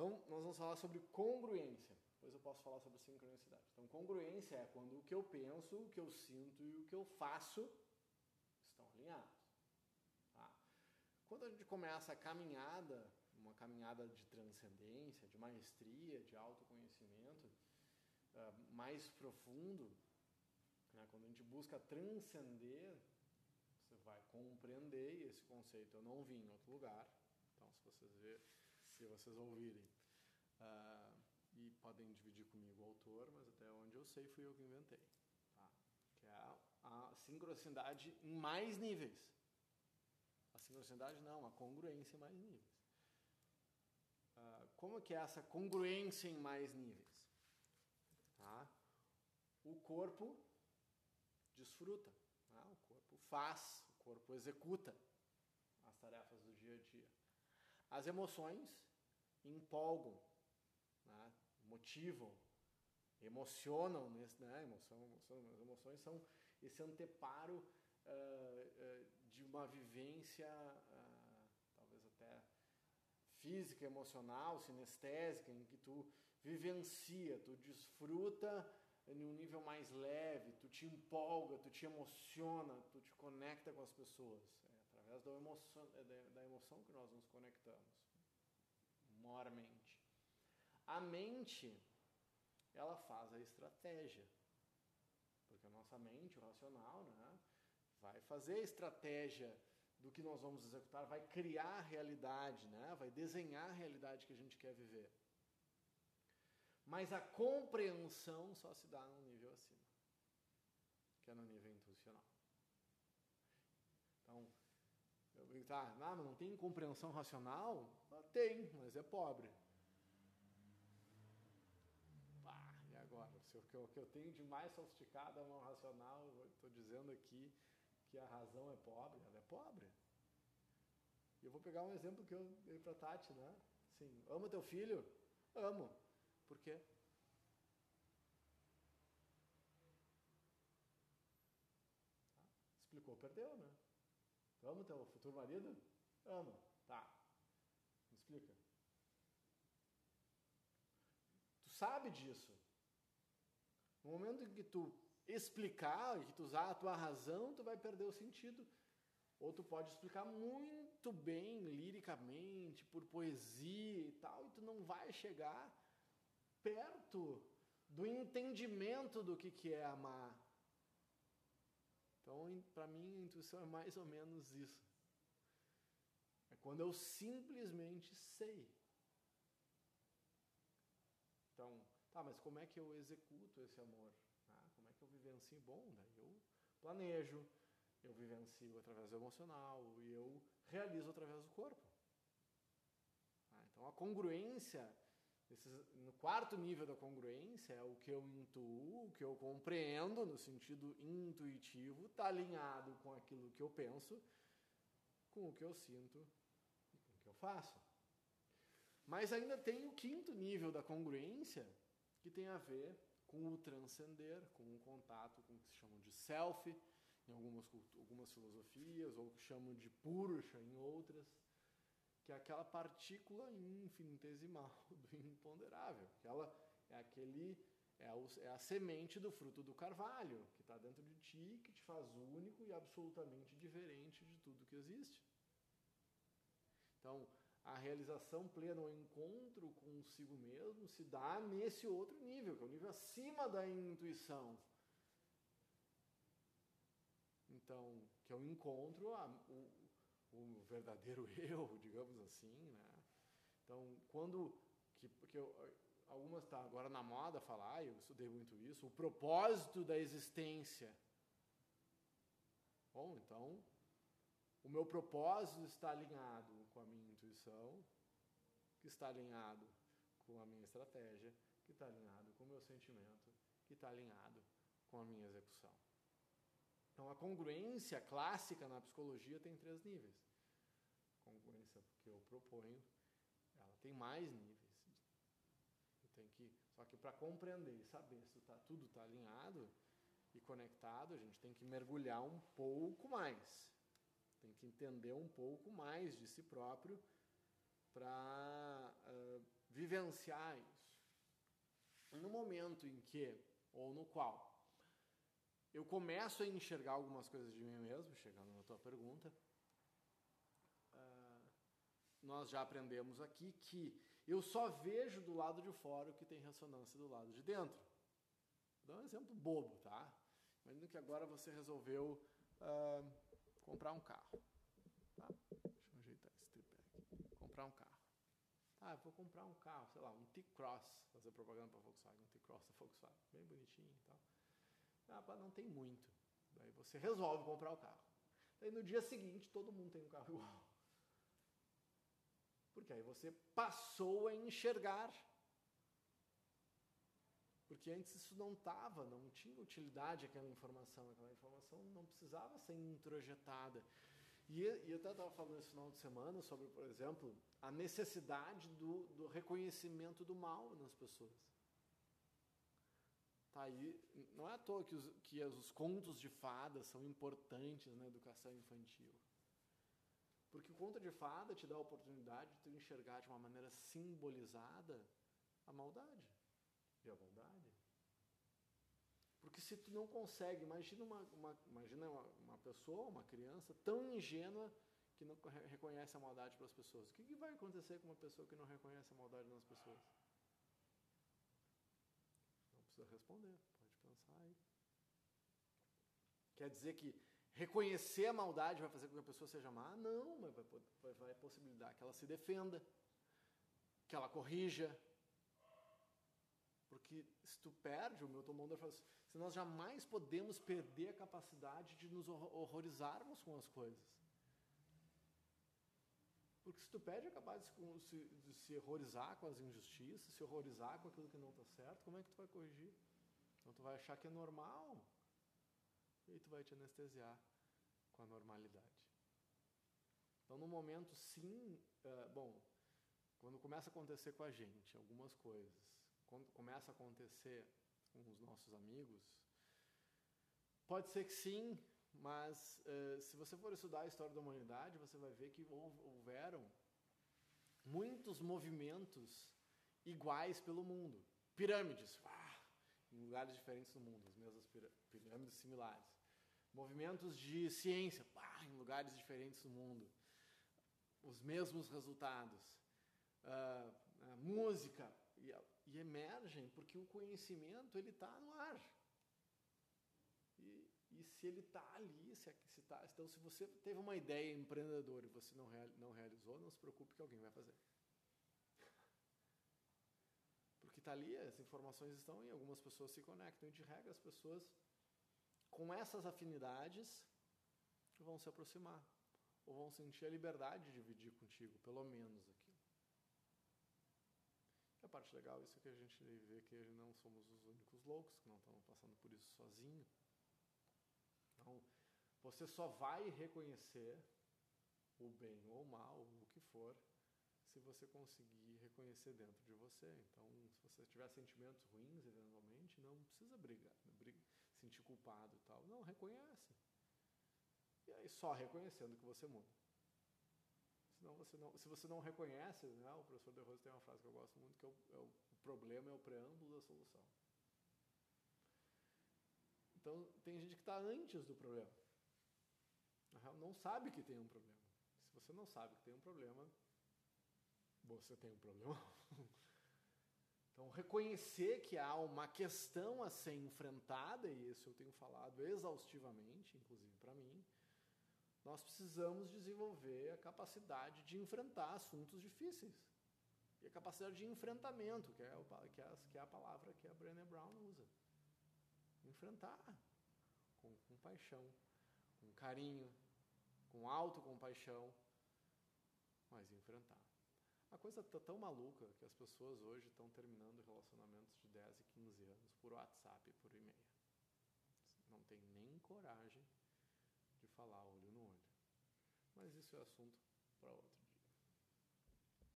Então, nós vamos falar sobre congruência. Depois eu posso falar sobre sincronicidade. Então, congruência é quando o que eu penso, o que eu sinto e o que eu faço estão alinhados. Tá? Quando a gente começa a caminhada, uma caminhada de transcendência, de maestria, de autoconhecimento uh, mais profundo, né? quando a gente busca transcender, você vai compreender esse conceito. Eu não vi em outro lugar, então se vocês se vocês ouvirem, uh, e podem dividir comigo o autor, mas até onde eu sei fui eu que inventei. Tá? Que é a, a sincronicidade em mais níveis. A sincronicidade não, a congruência em mais níveis. Uh, como que é essa congruência em mais níveis? Tá? O corpo desfruta, tá? o corpo faz, o corpo executa as tarefas do dia a dia. As emoções empolgam, né? motivam, emocionam, né? emoção, emoção, as emoções são esse anteparo uh, uh, de uma vivência, uh, talvez até física, emocional, sinestésica, em que tu vivencia, tu desfruta em um nível mais leve, tu te empolga, tu te emociona, tu te conecta com as pessoas. É através da emoção, é da emoção que nós nos conectamos, mormente. A mente, ela faz a estratégia. Porque a nossa mente, o racional, né, vai fazer a estratégia do que nós vamos executar, vai criar a realidade, né, vai desenhar a realidade que a gente quer viver. Mas a compreensão só se dá num nível acima, que é no nível intuicional. Então, eu digo, tá, não, não tem compreensão racional? Tem, mas é pobre. Pá, e agora? Se o que eu, que eu tenho de mais sofisticado é uma racional, estou dizendo aqui que a razão é pobre, ela é pobre. E eu vou pegar um exemplo que eu dei para Tati, né? Sim, ama teu filho? Amo. Por quê? Tá? Explicou, perdeu, né? Ama teu futuro marido? Ama. Tá. Me explica. Tu sabe disso. No momento em que tu explicar, que tu usar a tua razão, tu vai perder o sentido. Ou tu pode explicar muito bem, liricamente, por poesia e tal, e tu não vai chegar perto do entendimento do que, que é amar. Então, para mim, a intuição é mais ou menos isso. É quando eu simplesmente sei. Então, tá, mas como é que eu executo esse amor? Ah, como é que eu vivencio? Bom, daí eu planejo, eu vivencio através do emocional e eu realizo através do corpo. Ah, então, a congruência, no quarto nível da congruência, é o que eu intuo, o que eu compreendo no sentido intuitivo, está alinhado com aquilo que eu penso, com o que eu sinto e com o que eu faço. Mas ainda tem o quinto nível da congruência, que tem a ver com o transcender, com o contato com o que se chama de self, em algumas, algumas filosofias, ou que chamam de purusha em outras, que é aquela partícula infinitesimal do imponderável, que ela é aquele é, é a semente do fruto do carvalho, que está dentro de ti, que te faz único e absolutamente diferente de tudo que existe. A realização plena, o encontro consigo mesmo, se dá nesse outro nível, que é o nível acima da intuição. Então, que é o encontro, a, o, o verdadeiro eu, digamos assim, né? Então, quando que, que eu, algumas tá agora na moda falar, eu estudei muito isso, o propósito da existência. Bom, então o meu propósito está alinhado com a minha que está alinhado com a minha estratégia, que está alinhado com o meu sentimento, que está alinhado com a minha execução. Então, a congruência clássica na psicologia tem três níveis. A congruência que eu proponho, ela tem mais níveis. Tem que, só que para compreender e saber se tá, tudo está alinhado e conectado, a gente tem que mergulhar um pouco mais tem que entender um pouco mais de si próprio para uh, viver diferenciar isso? No momento em que, ou no qual, eu começo a enxergar algumas coisas de mim mesmo, chegando na tua pergunta, uh, nós já aprendemos aqui que eu só vejo do lado de fora o que tem ressonância do lado de dentro. Vou dar um exemplo bobo, tá? Imagina que agora você resolveu uh, comprar um carro. Tá? Deixa eu ajeitar esse tripé aqui. Comprar um carro. Ah, vou comprar um carro, sei lá, um T-Cross, fazer propaganda para Volkswagen, um T-Cross da Volkswagen, bem bonitinho e tal. Ah, não tem muito. Daí você resolve comprar o carro. Daí no dia seguinte todo mundo tem um carro igual. Porque aí você passou a enxergar. Porque antes isso não estava, não tinha utilidade aquela informação. Aquela informação não precisava ser introjetada. E, e eu estava falando esse final de semana sobre, por exemplo, a necessidade do, do reconhecimento do mal nas pessoas. Tá aí, não é à toa que os, que os contos de fadas são importantes na educação infantil. Porque o conto de fada te dá a oportunidade de tu enxergar de uma maneira simbolizada a maldade e a bondade. Porque se tu não consegue, imagina uma, uma imagina uma, uma, pessoa, uma criança tão ingênua que não reconhece a maldade pelas pessoas. O que, que vai acontecer com uma pessoa que não reconhece a maldade nas pessoas? Não precisa responder, pode pensar aí. Quer dizer que reconhecer a maldade vai fazer com que a pessoa seja má? Não, mas vai, vai, vai possibilitar que ela se defenda, que ela corrija. Porque se tu perde, o Milton Mondor fala assim, se nós jamais podemos perder a capacidade de nos horrorizarmos com as coisas. Porque se tu perde a capacidade de se, de se horrorizar com as injustiças, se horrorizar com aquilo que não está certo, como é que tu vai corrigir? Então tu vai achar que é normal e tu vai te anestesiar com a normalidade. Então, no momento, sim, uh, bom, quando começa a acontecer com a gente algumas coisas, quando começa a acontecer com os nossos amigos, pode ser que sim, mas uh, se você for estudar a história da humanidade, você vai ver que houveram muitos movimentos iguais pelo mundo. Pirâmides, ah, em lugares diferentes do mundo, as mesmas pirâmides similares. Movimentos de ciência, em lugares diferentes do mundo, os mesmos resultados, uh, música, e, emergem porque o conhecimento ele está no ar. E, e se ele está ali, se, se tá, então se você teve uma ideia empreendedora e você não, real, não realizou, não se preocupe que alguém vai fazer. Porque está ali, as informações estão e algumas pessoas se conectam. E de regra, as pessoas com essas afinidades, vão se aproximar, ou vão sentir a liberdade de dividir contigo, pelo menos aquilo. Parte legal, isso é que a gente vê que não somos os únicos loucos, que não estamos passando por isso sozinho. Então, você só vai reconhecer o bem ou o mal, o que for, se você conseguir reconhecer dentro de você. Então, se você tiver sentimentos ruins, eventualmente, não precisa brigar, briga, sentir culpado e tal. Não, reconhece. E aí só reconhecendo que você muda. Senão você não, se você não reconhece, né, o professor De Rose tem uma frase que eu gosto muito, que é o, é o, problema é o preâmbulo da solução. Então, tem gente que está antes do problema. Não sabe que tem um problema. Se você não sabe que tem um problema, você tem um problema. Então, reconhecer que há uma questão a ser enfrentada, e isso eu tenho falado exaustivamente, inclusive nós precisamos desenvolver a capacidade de enfrentar assuntos difíceis. E a capacidade de enfrentamento, que é, o, que é, que é a palavra que a Brené Brown usa. Enfrentar com, com paixão, com carinho, com autocompaixão, mas enfrentar. A coisa tá tão maluca que as pessoas hoje estão terminando relacionamentos de 10 e 15 anos por WhatsApp por e-mail. Não tem nem coragem de falar. Mas isso é assunto para outro